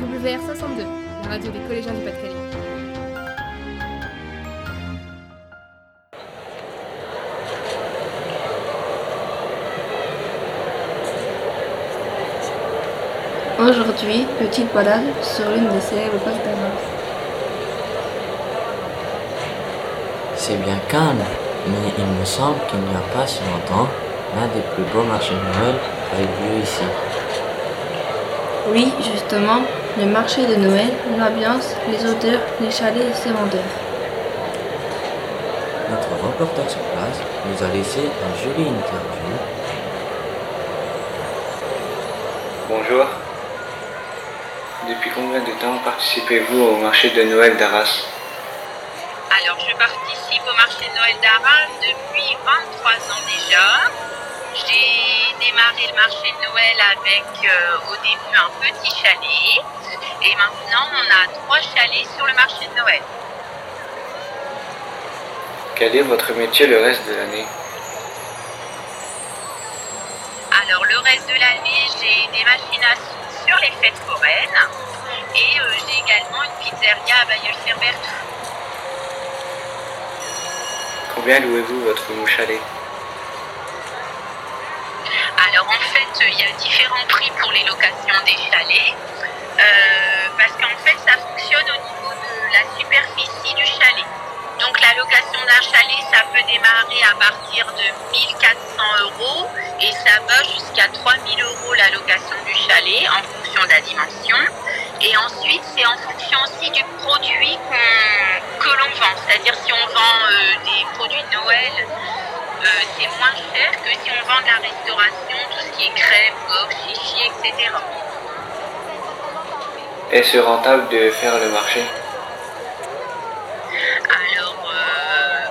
WR 62, la radio des collégiens du Pas-de-Calais. Aujourd'hui, petite balade sur l'une des célèbres d'Arras. C'est bien calme, mais il me semble qu'il n'y a pas si longtemps, l'un des plus beaux marchés de Noël a eu lieu ici. Oui, justement, le marché de Noël, l'ambiance, les odeurs, les chalets et ses vendeurs. Notre reporter sur place nous a laissé un joli interview. Bonjour. Depuis combien de temps participez-vous au marché de Noël d'Arras? Alors, je participe au marché de Noël d'Arras depuis 23 ans déjà. J'ai démarré le marché de Noël avec euh, au début un petit chalet et maintenant on a trois chalets sur le marché de Noël. Quel est votre métier le reste de l'année? Alors le reste de l'année, j'ai des machines à sous sur les fêtes foraines et euh, j'ai également une pizzeria à Bayeul-Serbertou. Combien louez-vous votre nouveau chalet? Alors en fait, il y a différents prix pour les locations des chalets. euh, parce qu'en fait, ça fonctionne au niveau de la superficie du chalet. Donc la location d'un chalet, ça peut démarrer à partir de 1400 euros et ça va jusqu'à 3000 euros la location du chalet en fonction de la dimension. Et ensuite, c'est en fonction aussi du produit que l'on vend. C'est-à-dire si on vend euh, des produits de Noël, c'est moins cher que si on vend de la restauration, tout ce qui est crêpes, gaufres, chichis, etc. Est-ce rentable de faire le marché? Alors, euh,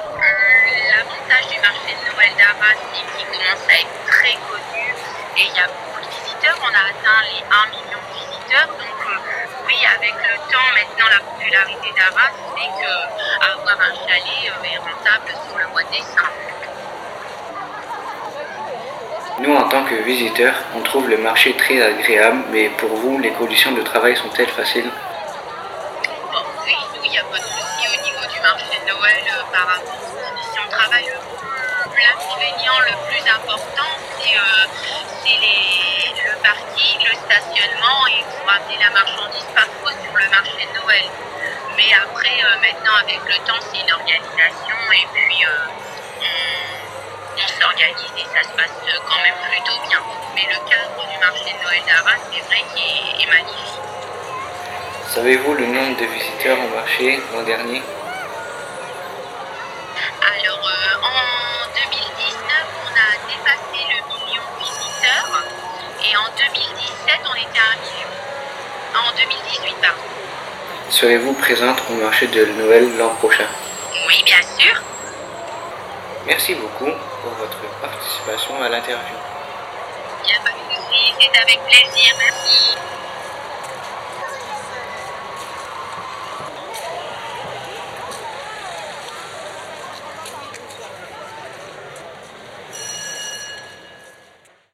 l'avantage du marché de Noël d'Arras, c'est qu'il commence à être très connu et il y a beaucoup de visiteurs. On a atteint les 1 million de visiteurs. Donc, euh, oui, avec le temps, maintenant, la popularité d'Arras fait que avoir un chalet euh, est rentable sur le mois de décembre. Nous, en tant que visiteurs, on trouve le marché très agréable, mais pour vous, les conditions de travail sont-elles faciles? Bon, oui, nous, il n'y a pas de souci au niveau du marché de Noël euh, par rapport aux conditions de travail. L'inconvénient le plus important, c'est euh, le parking, le stationnement et pour amener la marchandise parfois sur le marché de Noël. Mais après, euh, maintenant, avec le temps, c'est une organisation et puis on, on s'organise passe quand même plutôt bien. Mais le cadre du marché de Noël d'Arras, c'est vrai qu'il est- est magnifique. Savez-vous le nombre de visiteurs au marché l'an dernier? Alors, euh, en 2019, on a dépassé le million de visiteurs. Et en 2017, on était à un million. En 2018, pardon. Serez-vous présente au marché de Noël l'an prochain? Merci beaucoup pour votre participation à l'interview. C'est avec plaisir. Merci.